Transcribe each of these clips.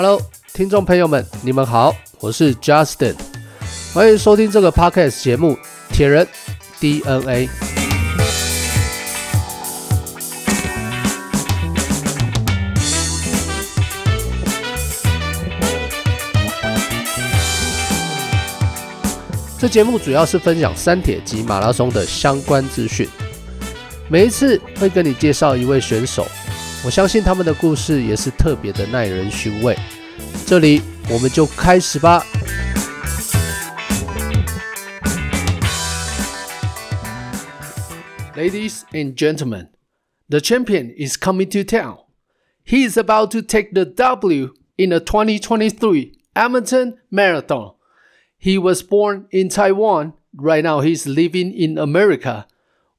Hello，听众朋友们，你们好，我是 Justin，欢迎收听这个 Podcast 节目《铁人 DNA》。这节目主要是分享三铁及马拉松的相关资讯，每一次会跟你介绍一位选手。我相信他们的故事也是特别的耐人寻味。这里我们就开始吧。Ladies and gentlemen, the champion is coming to town. He is about to take the W in the 2023 Edmonton Marathon. He was born in Taiwan. Right now, he's living in America,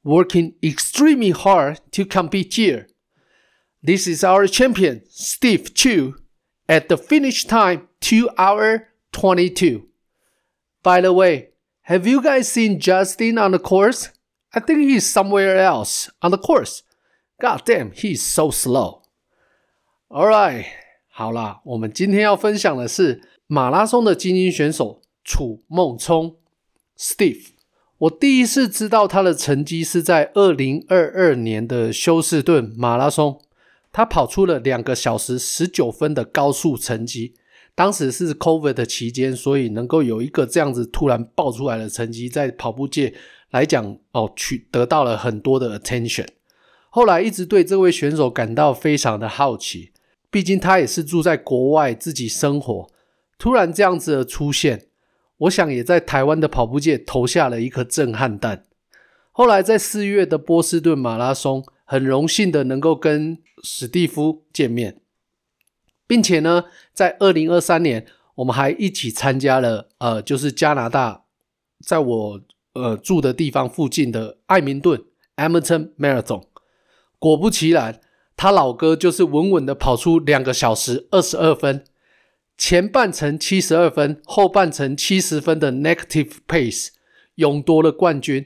working extremely hard to compete here. This is our champion, Steve Chu, At the finish time 2 hour 22. By the way, have you guys seen Justin on the course? I think he's somewhere else on the course. God damn, he's so slow. All right. 好啦，我们今天要分享的是马拉松的精英选手楚梦聪 Steve。我第一次知道他的成绩是在二零二二年的休斯顿马拉松。他跑出了两个小时十九分的高速成绩，当时是 COVID 的期间，所以能够有一个这样子突然爆出来的成绩，在跑步界来讲，哦，取得到了很多的 attention。后来一直对这位选手感到非常的好奇，毕竟他也是住在国外自己生活，突然这样子的出现，我想也在台湾的跑步界投下了一颗震撼弹。后来在四月的波士顿马拉松，很荣幸的能够跟史蒂夫见面，并且呢，在二零二三年，我们还一起参加了呃，就是加拿大，在我呃住的地方附近的爱民顿 （Edmonton Marathon）。果不其然，他老哥就是稳稳的跑出两个小时二十二分，前半程七十二分，后半程七十分的 negative pace，勇夺了冠军，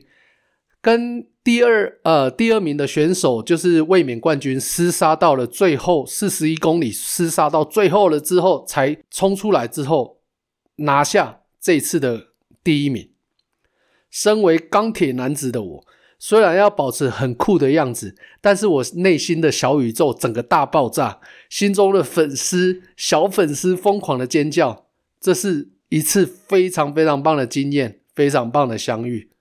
跟。第二，呃，第二名的选手就是卫冕冠军，厮杀到了最后四十一公里，厮杀到最后了之后，才冲出来之后拿下这次的第一名。身为钢铁男子的我，虽然要保持很酷的样子，但是我内心的小宇宙整个大爆炸，心中的粉丝小粉丝疯狂的尖叫，这是一次非常非常棒的经验，非常棒的相遇。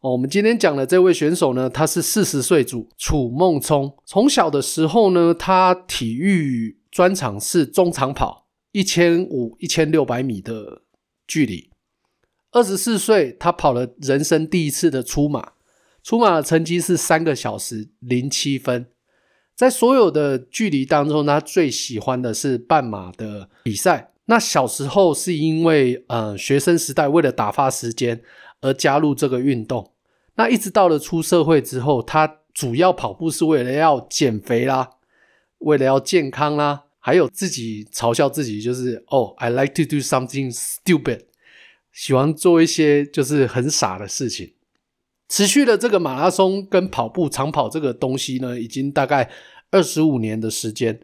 哦，我们今天讲的这位选手呢，他是四十岁组楚梦聪。从小的时候呢，他体育专长是中长跑，一千五、一千六百米的距离。二十四岁，他跑了人生第一次的出马，出马的成绩是三个小时零七分。在所有的距离当中，他最喜欢的是半马的比赛。那小时候是因为呃学生时代为了打发时间。而加入这个运动，那一直到了出社会之后，他主要跑步是为了要减肥啦，为了要健康啦，还有自己嘲笑自己，就是哦，I like to do something stupid，喜欢做一些就是很傻的事情。持续了这个马拉松跟跑步长跑这个东西呢，已经大概二十五年的时间，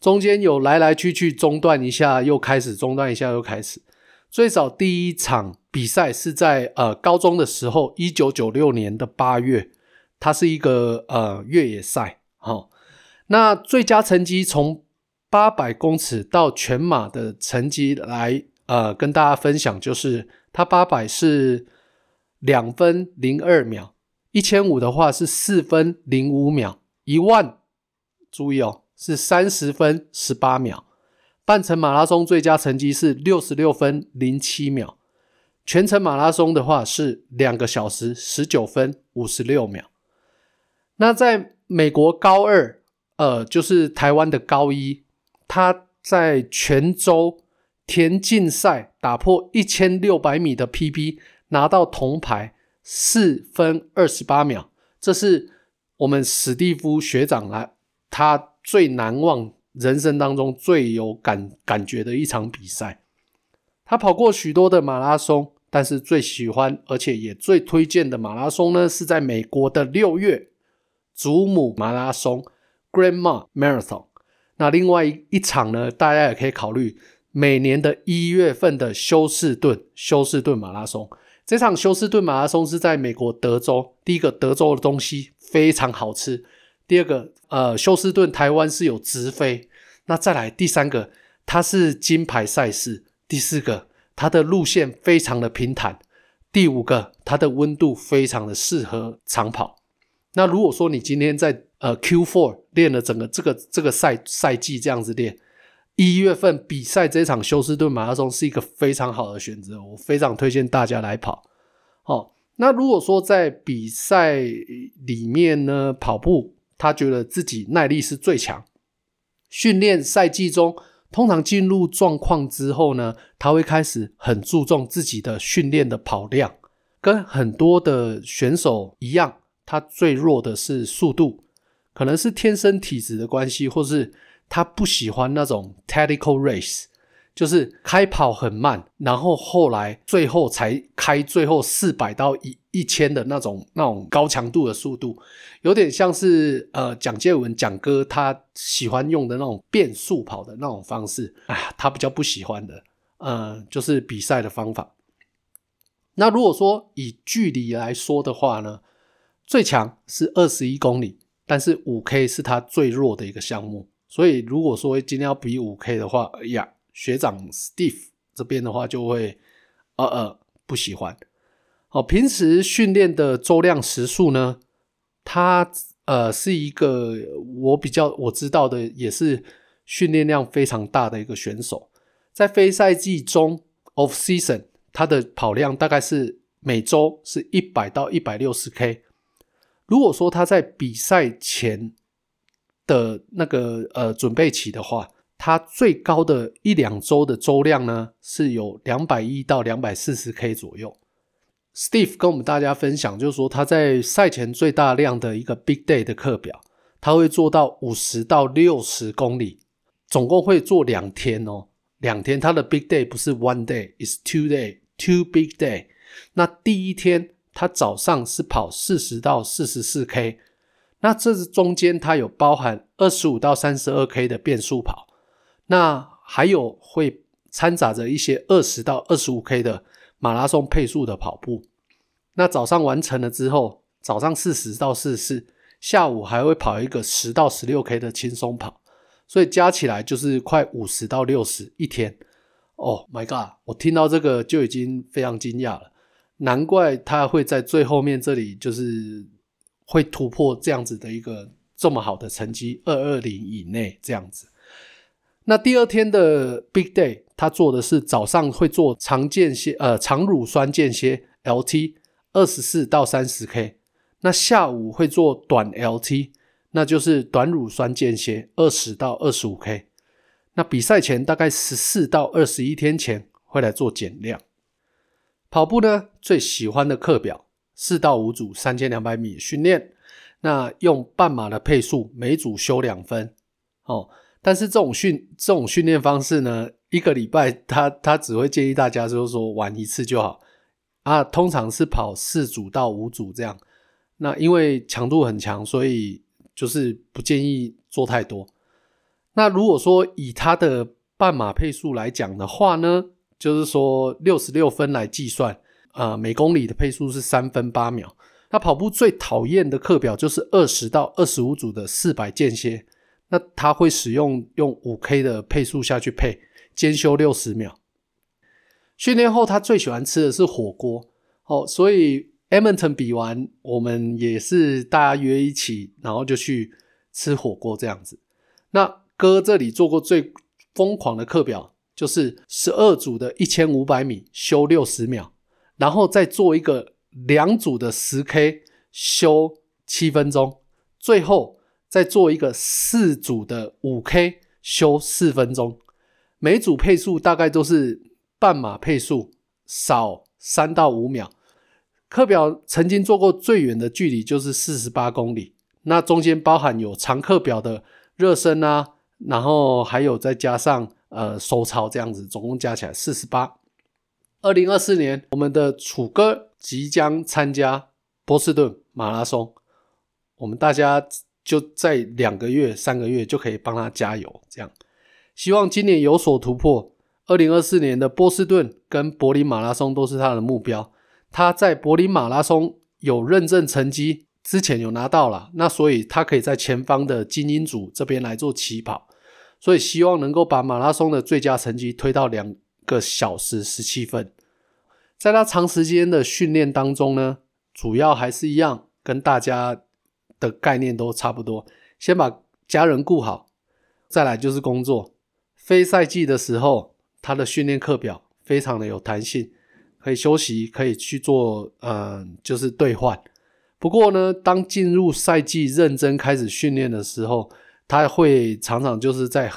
中间有来来去去中断一下，又开始中断一下，又开始。最早第一场比赛是在呃高中的时候，一九九六年的八月，它是一个呃越野赛。好、哦，那最佳成绩从八百公尺到全马的成绩来呃跟大家分享，就是它八百是两分零二秒，一千五的话是四分零五秒，一万注意哦是三十分十八秒。半程马拉松最佳成绩是六十六分零七秒，全程马拉松的话是两个小时十九分五十六秒。那在美国高二，呃，就是台湾的高一，他在全州田径赛打破一千六百米的 PB，拿到铜牌，四分二十八秒。这是我们史蒂夫学长来，他最难忘。人生当中最有感感觉的一场比赛，他跑过许多的马拉松，但是最喜欢而且也最推荐的马拉松呢，是在美国的六月祖母马拉松 （Grandma Marathon）。那另外一场呢，大家也可以考虑每年的一月份的休斯顿休斯顿马拉松。这场休斯顿马拉松是在美国德州。第一个，德州的东西非常好吃；第二个，呃，休斯顿台湾是有直飞。那再来第三个，它是金牌赛事；第四个，它的路线非常的平坦；第五个，它的温度非常的适合长跑。那如果说你今天在呃 Q4 练了整个这个这个赛赛季这样子练，一月份比赛这场休斯顿马拉松是一个非常好的选择，我非常推荐大家来跑。哦，那如果说在比赛里面呢，跑步他觉得自己耐力是最强，训练赛季中通常进入状况之后呢，他会开始很注重自己的训练的跑量，跟很多的选手一样。他最弱的是速度，可能是天生体质的关系，或是他不喜欢那种 tactical race，就是开跑很慢，然后后来最后才开最后四百到一一千的那种那种高强度的速度，有点像是呃蒋介文蒋哥他喜欢用的那种变速跑的那种方式，啊，他比较不喜欢的，呃，就是比赛的方法。那如果说以距离来说的话呢？最强是二十一公里，但是五 K 是他最弱的一个项目。所以如果说今天要比五 K 的话，哎呀，学长 Steve 这边的话就会呃呃不喜欢。哦，平时训练的周量时数呢，他呃是一个我比较我知道的，也是训练量非常大的一个选手。在非赛季中 （off season），他的跑量大概是每周是一百到一百六十 K。如果说他在比赛前的那个呃准备期的话，他最高的一两周的周量呢是有两百一到两百四十 K 左右。Steve 跟我们大家分享，就是说他在赛前最大量的一个 Big Day 的课表，他会做到五十到六十公里，总共会做两天哦，两天。他的 Big Day 不是 One Day，is two day，two big day。那第一天。他早上是跑四十到四十四 K，那这是中间他有包含二十五到三十二 K 的变速跑，那还有会掺杂着一些二十到二十五 K 的马拉松配速的跑步。那早上完成了之后，早上四十到四十四，下午还会跑一个十到十六 K 的轻松跑，所以加起来就是快五十到六十一天。Oh my god！我听到这个就已经非常惊讶了。难怪他会在最后面这里，就是会突破这样子的一个这么好的成绩，二二零以内这样子。那第二天的 Big Day，他做的是早上会做长间歇，呃，长乳酸间歇 LT，二十四到三十 K。那下午会做短 LT，那就是短乳酸间歇，二十到二十五 K。那比赛前大概十四到二十一天前会来做减量。跑步呢，最喜欢的课表四到五组三千两百米训练，那用半马的配速，每组休两分哦。但是这种训这种训练方式呢，一个礼拜他他只会建议大家就是说玩一次就好啊。通常是跑四组到五组这样。那因为强度很强，所以就是不建议做太多。那如果说以他的半马配速来讲的话呢？就是说，六十六分来计算，呃，每公里的配速是三分八秒。那跑步最讨厌的课表就是二十到二十五组的四百间歇，那他会使用用五 K 的配速下去配，间休六十秒。训练后，他最喜欢吃的是火锅。哦，所以 Edmonton 比完，我们也是大家约一起，然后就去吃火锅这样子。那哥这里做过最疯狂的课表。就是十二组的一千五百米休六十秒，然后再做一个两组的十 K 休七分钟，最后再做一个四组的五 K 休四分钟。每组配速大概都是半马配速，少三到五秒。课表曾经做过最远的距离就是四十八公里，那中间包含有长课表的热身啊，然后还有再加上。呃，收操这样子，总共加起来四十八。二零二四年，我们的楚哥即将参加波士顿马拉松。我们大家就在两个月、三个月就可以帮他加油。这样，希望今年有所突破。二零二四年的波士顿跟柏林马拉松都是他的目标。他在柏林马拉松有认证成绩，之前有拿到了，那所以他可以在前方的精英组这边来做起跑，所以希望能够把马拉松的最佳成绩推到两个小时十七分。在他长时间的训练当中呢，主要还是一样，跟大家的概念都差不多，先把家人顾好，再来就是工作。非赛季的时候。他的训练课表非常的有弹性，可以休息，可以去做，嗯、就是兑换。不过呢，当进入赛季认真开始训练的时候，他会常常就是在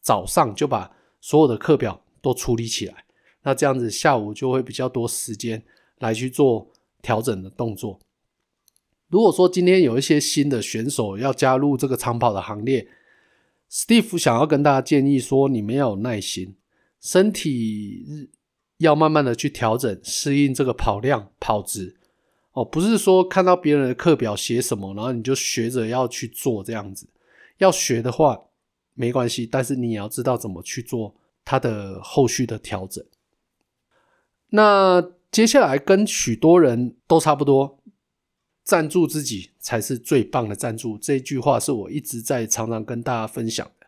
早上就把所有的课表都处理起来，那这样子下午就会比较多时间来去做调整的动作。如果说今天有一些新的选手要加入这个长跑的行列，Steve 想要跟大家建议说，你们要有耐心。身体要慢慢的去调整，适应这个跑量、跑质哦，不是说看到别人的课表写什么，然后你就学着要去做这样子。要学的话没关系，但是你也要知道怎么去做它的后续的调整。那接下来跟许多人都差不多，赞助自己才是最棒的赞助。这句话是我一直在常常跟大家分享的。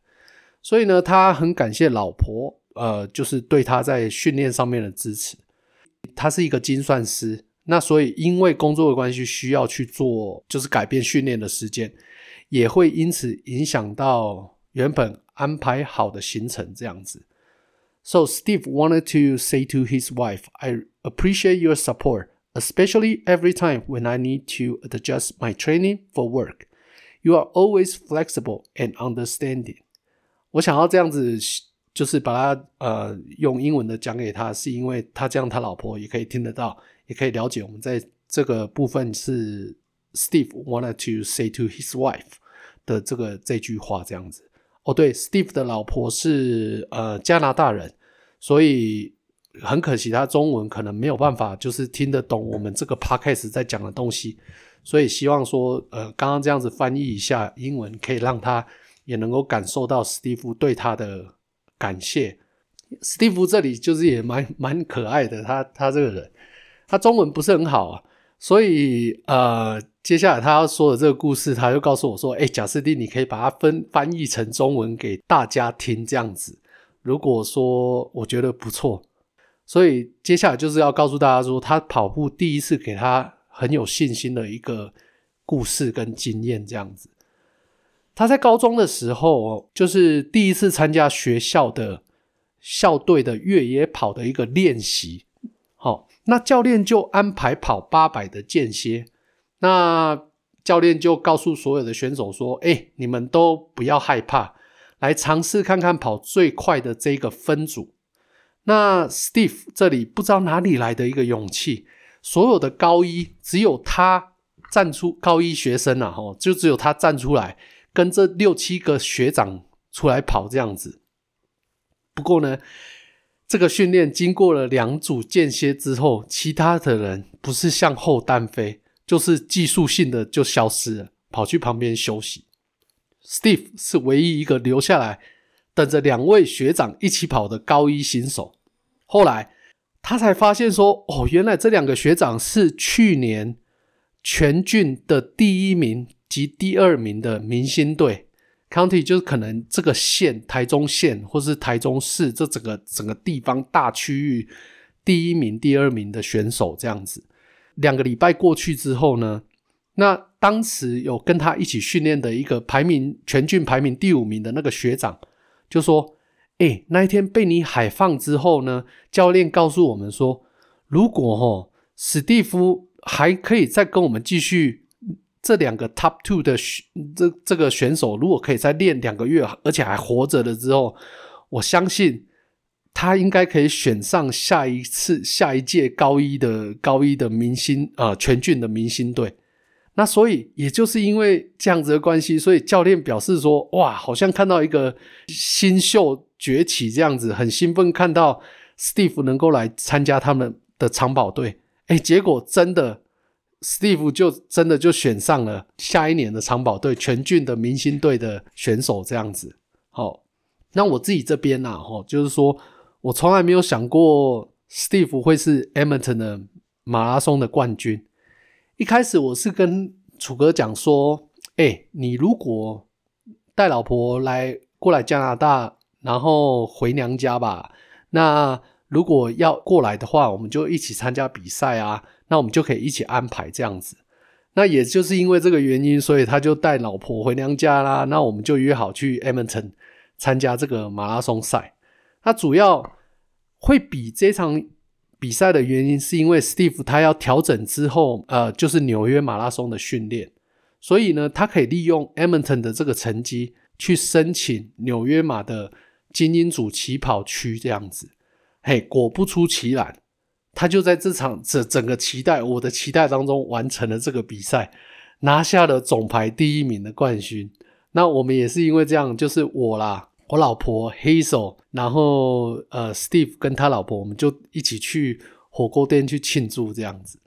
所以呢，他很感谢老婆。呃，就是对他在训练上面的支持。他是一个精算师，那所以因为工作的关系，需要去做，就是改变训练的时间，也会因此影响到原本安排好的行程这样子。So Steve wanted to say to his wife, "I appreciate your support, especially every time when I need to adjust my training for work. You are always flexible and understanding." 我想要这样子。就是把他呃用英文的讲给他，是因为他这样他老婆也可以听得到，也可以了解我们在这个部分是 Steve wanted to say to his wife 的这个这句话这样子。哦，对，Steve 的老婆是呃加拿大人，所以很可惜他中文可能没有办法就是听得懂我们这个 podcast 在讲的东西，所以希望说呃刚刚这样子翻译一下英文，可以让他也能够感受到史蒂夫对他的。感谢。史蒂夫这里就是也蛮蛮可爱的，他他这个人，他中文不是很好啊，所以呃，接下来他要说的这个故事，他就告诉我说，哎，贾斯汀，你可以把它分翻译成中文给大家听，这样子，如果说我觉得不错，所以接下来就是要告诉大家说，他跑步第一次给他很有信心的一个故事跟经验，这样子。他在高中的时候，就是第一次参加学校的校队的越野跑的一个练习。好，那教练就安排跑八百的间歇。那教练就告诉所有的选手说：“哎，你们都不要害怕，来尝试看看跑最快的这个分组。”那 Steve 这里不知道哪里来的一个勇气，所有的高一只有他站出，高一学生啊，吼，就只有他站出来。跟这六七个学长出来跑这样子，不过呢，这个训练经过了两组间歇之后，其他的人不是向后单飞，就是技术性的就消失了，跑去旁边休息。Steve 是唯一一个留下来等着两位学长一起跑的高一新手。后来他才发现说，哦，原来这两个学长是去年全郡的第一名。及第二名的明星队，County 就是可能这个县，台中县或是台中市这整个整个地方大区域第一名、第二名的选手这样子。两个礼拜过去之后呢，那当时有跟他一起训练的一个排名全郡排名第五名的那个学长就说：“哎，那一天被你海放之后呢，教练告诉我们说，如果齁史蒂夫还可以再跟我们继续。”这两个 top two 的这这个选手，如果可以再练两个月，而且还活着了之后，我相信他应该可以选上下一次下一届高一的高一的明星呃全郡的明星队。那所以也就是因为这样子的关系，所以教练表示说：哇，好像看到一个新秀崛起这样子，很兴奋看到 Steve 能够来参加他们的长跑队。哎，结果真的。，Steve 就真的就选上了下一年的长跑队全俊的明星队的选手这样子。好，那我自己这边呢，哈，就是说我从来没有想过 Steve 会是 Edmonton 的马拉松的冠军。一开始我是跟楚哥讲说，哎、你如果带老婆来过来加拿大，然后回娘家吧。那如果要过来的话，我们就一起参加比赛啊。那我们就可以一起安排这样子。那也就是因为这个原因，所以他就带老婆回娘家啦。那我们就约好去 Edmonton 参加这个马拉松赛。那主要会比这场比赛的原因，是因为 Steve 他要调整之后，呃，就是纽约马拉松的训练。所以呢，他可以利用 Edmonton 的这个成绩去申请纽约马的精英组起跑区这样子。嘿，果不出其然，他就在这场这整个期待我的期待当中完成了这个比赛，拿下了总排第一名的冠军。那我们也是因为这样，就是我啦，我老婆 Hazel，然后呃 Steve 跟他老婆，我们就一起去火锅店去庆祝这样子。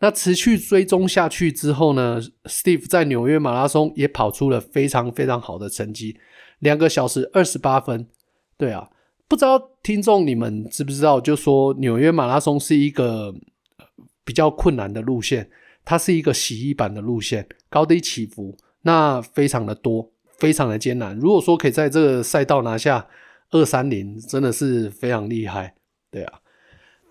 那持续追踪下去之后呢，Steve 在纽约马拉松也跑出了非常非常好的成绩，两个小时二十八分。对啊，不知道听众你们知不知道？就说纽约马拉松是一个比较困难的路线，它是一个洗衣板的路线，高低起伏，那非常的多，非常的艰难。如果说可以在这个赛道拿下二三零，真的是非常厉害。对啊，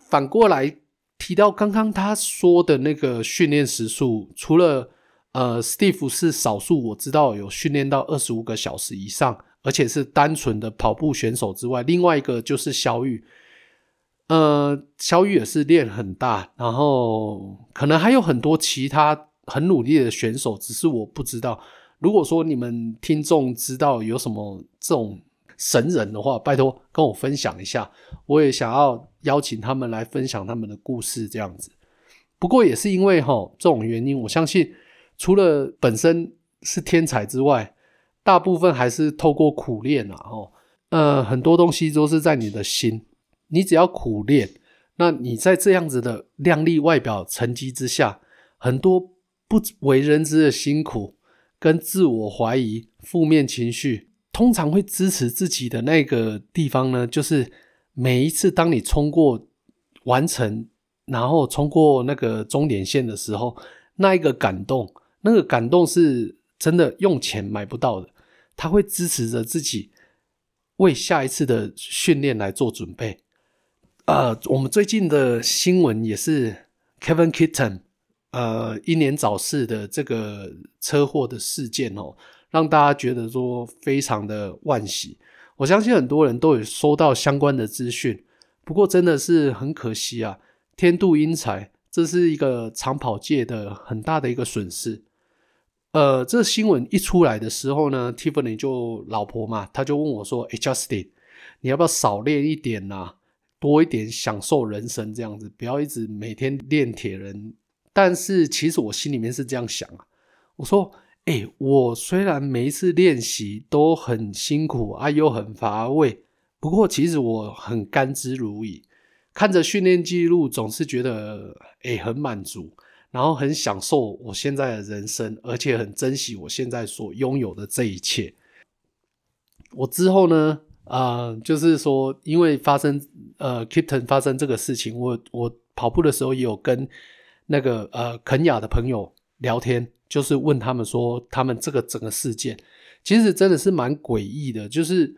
反过来。提到刚刚他说的那个训练时数，除了呃，Steve 是少数我知道有训练到二十五个小时以上，而且是单纯的跑步选手之外，另外一个就是小雨，呃，小雨也是练很大，然后可能还有很多其他很努力的选手，只是我不知道。如果说你们听众知道有什么这种神人的话，拜托跟我分享一下，我也想要。邀请他们来分享他们的故事，这样子。不过也是因为哈这种原因，我相信除了本身是天才之外，大部分还是透过苦练啊。哦，呃，很多东西都是在你的心。你只要苦练，那你在这样子的亮丽外表成绩之下，很多不为人知的辛苦跟自我怀疑、负面情绪，通常会支持自己的那个地方呢，就是。每一次当你冲过完成，然后冲过那个终点线的时候，那一个感动，那个感动是真的用钱买不到的。他会支持着自己为下一次的训练来做准备。呃，我们最近的新闻也是 Kevin Kitten 呃英年早逝的这个车祸的事件哦，让大家觉得说非常的惋惜。我相信很多人都有收到相关的资讯，不过真的是很可惜啊！天妒英才，这是一个长跑界的很大的一个损失。呃，这新闻一出来的时候呢，Tiffany 就老婆嘛，她就问我说：“，Justin，你要不要少练一点呐？多一点享受人生这样子，不要一直每天练铁人。”但是其实我心里面是这样想啊，我说。哎、我虽然每一次练习都很辛苦啊，又很乏味，不过其实我很甘之如饴。看着训练记录，总是觉得哎、很满足，然后很享受我现在的人生，而且很珍惜我现在所拥有的这一切。我之后呢，呃，就是说，因为发生呃，Kipton 发生这个事情，我我跑步的时候也有跟那个呃肯亚的朋友聊天。就是问他们说，他们这个整个事件其实真的是蛮诡异的。就是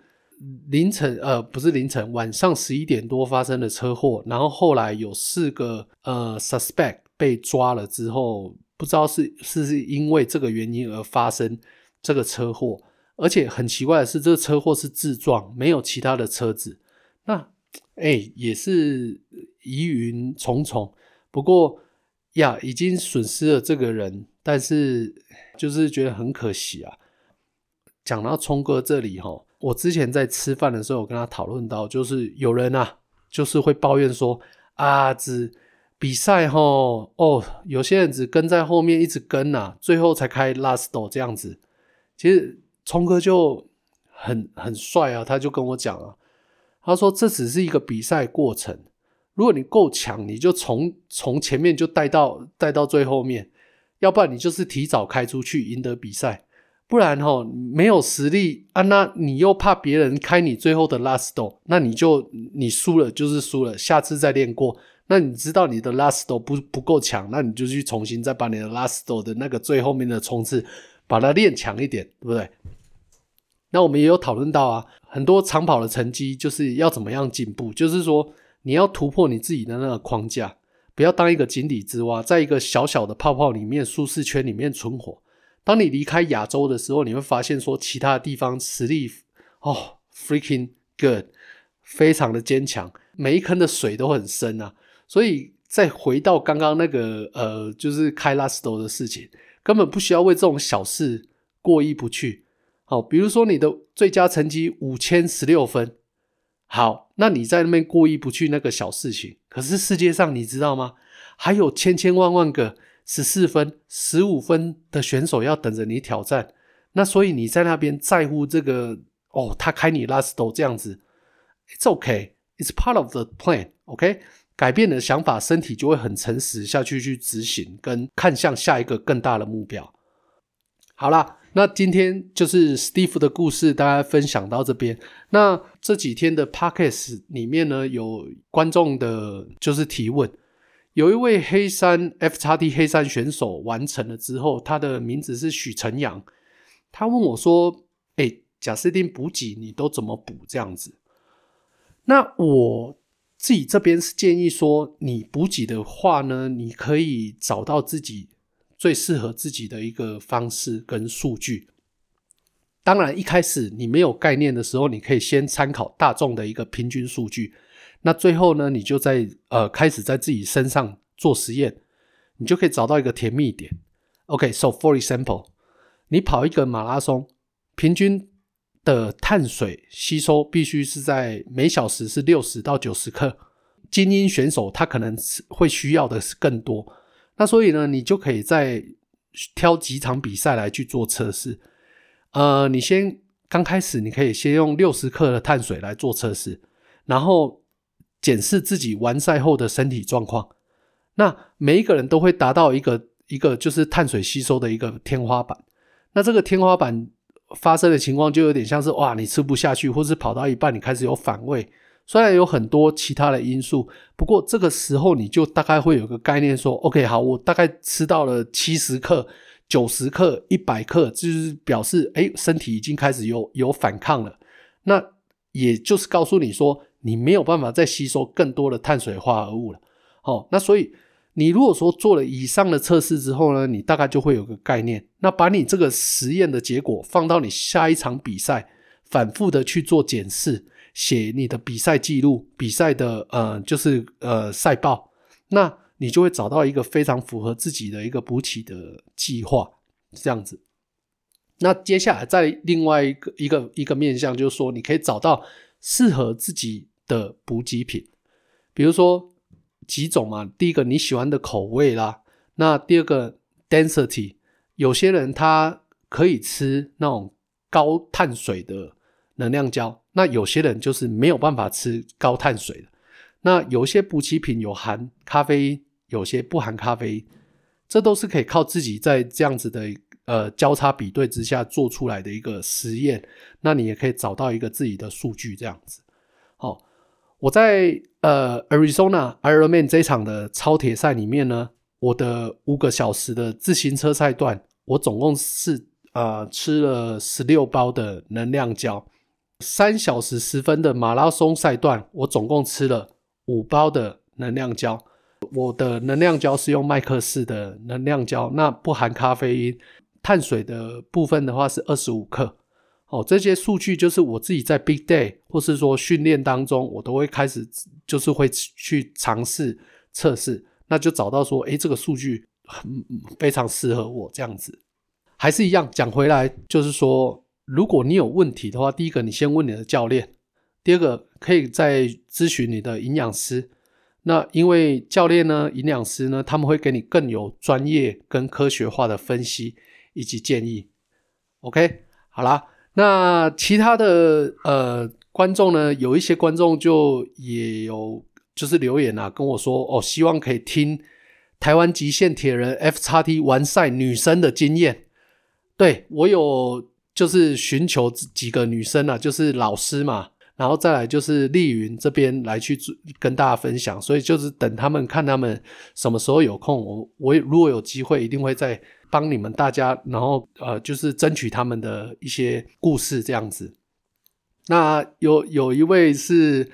凌晨，呃，不是凌晨，晚上十一点多发生的车祸，然后后来有四个呃 suspect 被抓了之后，不知道是是是因为这个原因而发生这个车祸。而且很奇怪的是，这个车祸是自撞，没有其他的车子。那哎，也是疑云重重。不过呀，已经损失了这个人。但是就是觉得很可惜啊。讲到聪哥这里哈，我之前在吃饭的时候，我跟他讨论到，就是有人啊，就是会抱怨说啊，只比赛哈，哦，有些人只跟在后面一直跟呐、啊，最后才开 last 这样子。其实聪哥就很很帅啊，他就跟我讲啊，他说这只是一个比赛过程，如果你够强，你就从从前面就带到带到最后面，要不然你就是提早开出去赢得比赛，不然齁没有实力啊，那你又怕别人开你最后的 last door，那你就你输了就是输了，下次再练过。那你知道你的 last door 不不够强，那你就去重新再把你的 last door 的那个最后面的冲刺把它练强一点，对不对？那我们也有讨论到啊，很多长跑的成绩就是要怎么样进步，就是说。你要突破你自己的那个框架，不要当一个井底之蛙，在一个小小的泡泡里面、舒适圈里面存活。当你离开亚洲的时候，你会发现说，其他地方实力哦，freaking good，非常的坚强，每一坑的水都很深啊。所以再回到刚刚那个呃，就是开 last stop 的事情，根本不需要为这种小事过意不去。好，比如说你的最佳成绩五千十六分。好，那你在那边过意不去那个小事情，可是世界上你知道吗？还有千千万万个十四分、十五分的选手要等着你挑战。那所以你在那边在乎这个哦，他开你 last stop 这样子，It's okay, it's part of the plan. OK，改变的想法，身体就会很诚实下去去执行，跟看向下一个更大的目标。好啦。那今天就是 Steve 的故事，大家分享到这边。那这几天的 Podcast 里面呢，有观众的就是提问，有一位黑山 FXT 黑山选手完成了之后，他的名字是许晨阳，他问我说：“哎，贾斯汀补给你都怎么补这样子？”那我自己这边是建议说，你补给的话呢，你可以找到自己。最适合自己的一个方式跟数据。当然，一开始你没有概念的时候，你可以先参考大众的一个平均数据。那最后呢，你就在呃开始在自己身上做实验，你就可以找到一个甜蜜点。OK，so for example，你跑一个马拉松，平均的碳水吸收必须是在每小时是六十到九十克。精英选手他可能会需要的是更多。那所以呢，你就可以再挑几场比赛来去做测试。呃，你先刚开始，你可以先用六十克的碳水来做测试，然后检视自己完赛后的身体状况。那每一个人都会达到一个一个就是碳水吸收的一个天花板。那这个天花板发生的情况就有点像是哇，你吃不下去，或是跑到一半你开始有反胃。虽然有很多其他的因素，不过这个时候你就大概会有个概念说，OK，好，我大概吃到了七十克、九十克、一百克，就是表示，哎，身体已经开始有有反抗了。那也就是告诉你说，你没有办法再吸收更多的碳水化合物了。哦，那所以你如果说做了以上的测试之后呢，你大概就会有个概念。那把你这个实验的结果放到你下一场比赛，反复的去做检视。写你的比赛记录，比赛的呃，就是呃赛报，那你就会找到一个非常符合自己的一个补给的计划，这样子。那接下来再另外一个一个一个面向，就是说你可以找到适合自己的补给品，比如说几种嘛，第一个你喜欢的口味啦，那第二个 density，有些人他可以吃那种高碳水的能量胶。那有些人就是没有办法吃高碳水的，那有些补给品有含咖啡因，有些不含咖啡因，这都是可以靠自己在这样子的呃交叉比对之下做出来的一个实验。那你也可以找到一个自己的数据这样子。好，我在呃 Arizona Ironman 这场的超铁赛里面呢，我的五个小时的自行车赛段，我总共是呃吃了十六包的能量胶。三小时十分的马拉松赛段，我总共吃了五包的能量胶。我的能量胶是用麦克氏的能量胶，那不含咖啡因。碳水的部分的话是二十五克。哦，这些数据就是我自己在 Big Day 或是说训练当中，我都会开始就是会去尝试测试，那就找到说，诶，这个数据很非常适合我这样子。还是一样讲回来，就是说。如果你有问题的话，第一个你先问你的教练，第二个可以再咨询你的营养师。那因为教练呢、营养师呢，他们会给你更有专业跟科学化的分析以及建议。OK，好啦，那其他的呃观众呢，有一些观众就也有就是留言啊，跟我说哦，希望可以听台湾极限铁人 FXT 完赛女生的经验。对，我有就是寻求几个女生啊，就是老师嘛。然后再来就是丽云这边来去跟大家分享，所以就是等他们看他们什么时候有空，我我如果有机会一定会再帮你们大家，然后呃就是争取他们的一些故事这样子。那有有一位是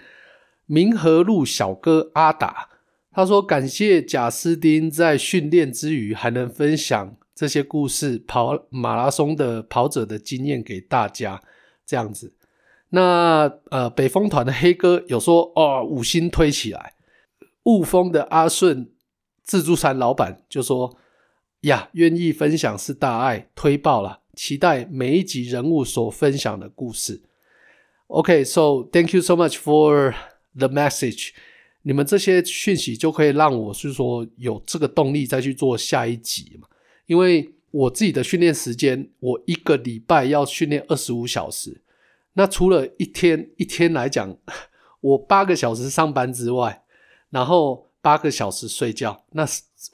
明和路小哥阿达，他说感谢贾斯汀在训练之余还能分享这些故事，跑马拉松的跑者的经验给大家这样子。那呃，北风团的黑哥有说哦，五星推起来。雾峰的阿顺自助餐老板就说呀，愿意分享是大爱，推爆了，期待每一集人物所分享的故事。OK，so、thank you so much for the message。你们这些讯息就可以让我是说有这个动力再去做下一集嘛？因为我自己的训练时间，我一个礼拜要训练二十五小时。那除了一天一天来讲，我八个小时上班之外，然后八个小时睡觉，那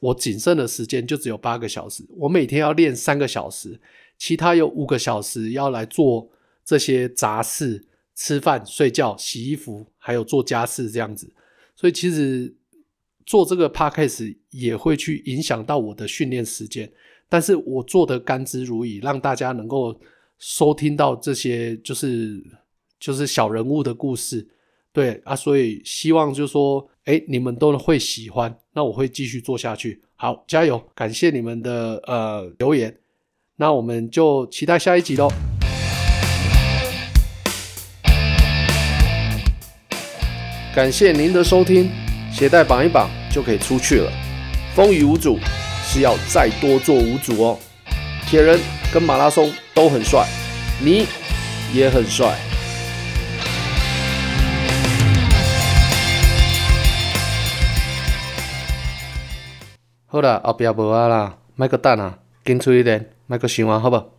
我仅剩的时间就只有八个小时。我每天要练三个小时，其他有五个小时要来做这些杂事，吃饭、睡觉、洗衣服，还有做家事这样子。所以其实做这个 podcast 也会去影响到我的训练时间，但是我做的甘之如饴，让大家能够。收听到这些就是就是小人物的故事，对啊，所以希望就是说，哎，你们都会喜欢，那我会继续做下去。好，加油！感谢你们的呃留言，那我们就期待下一集喽。感谢您的收听，鞋带绑一绑就可以出去了。风雨无阻是要再多做五组哦，铁人跟马拉松。都很帅，你也很帅。好啦，后壁无啊啦，卖个等啊，紧出一点，卖个想啊，好不好？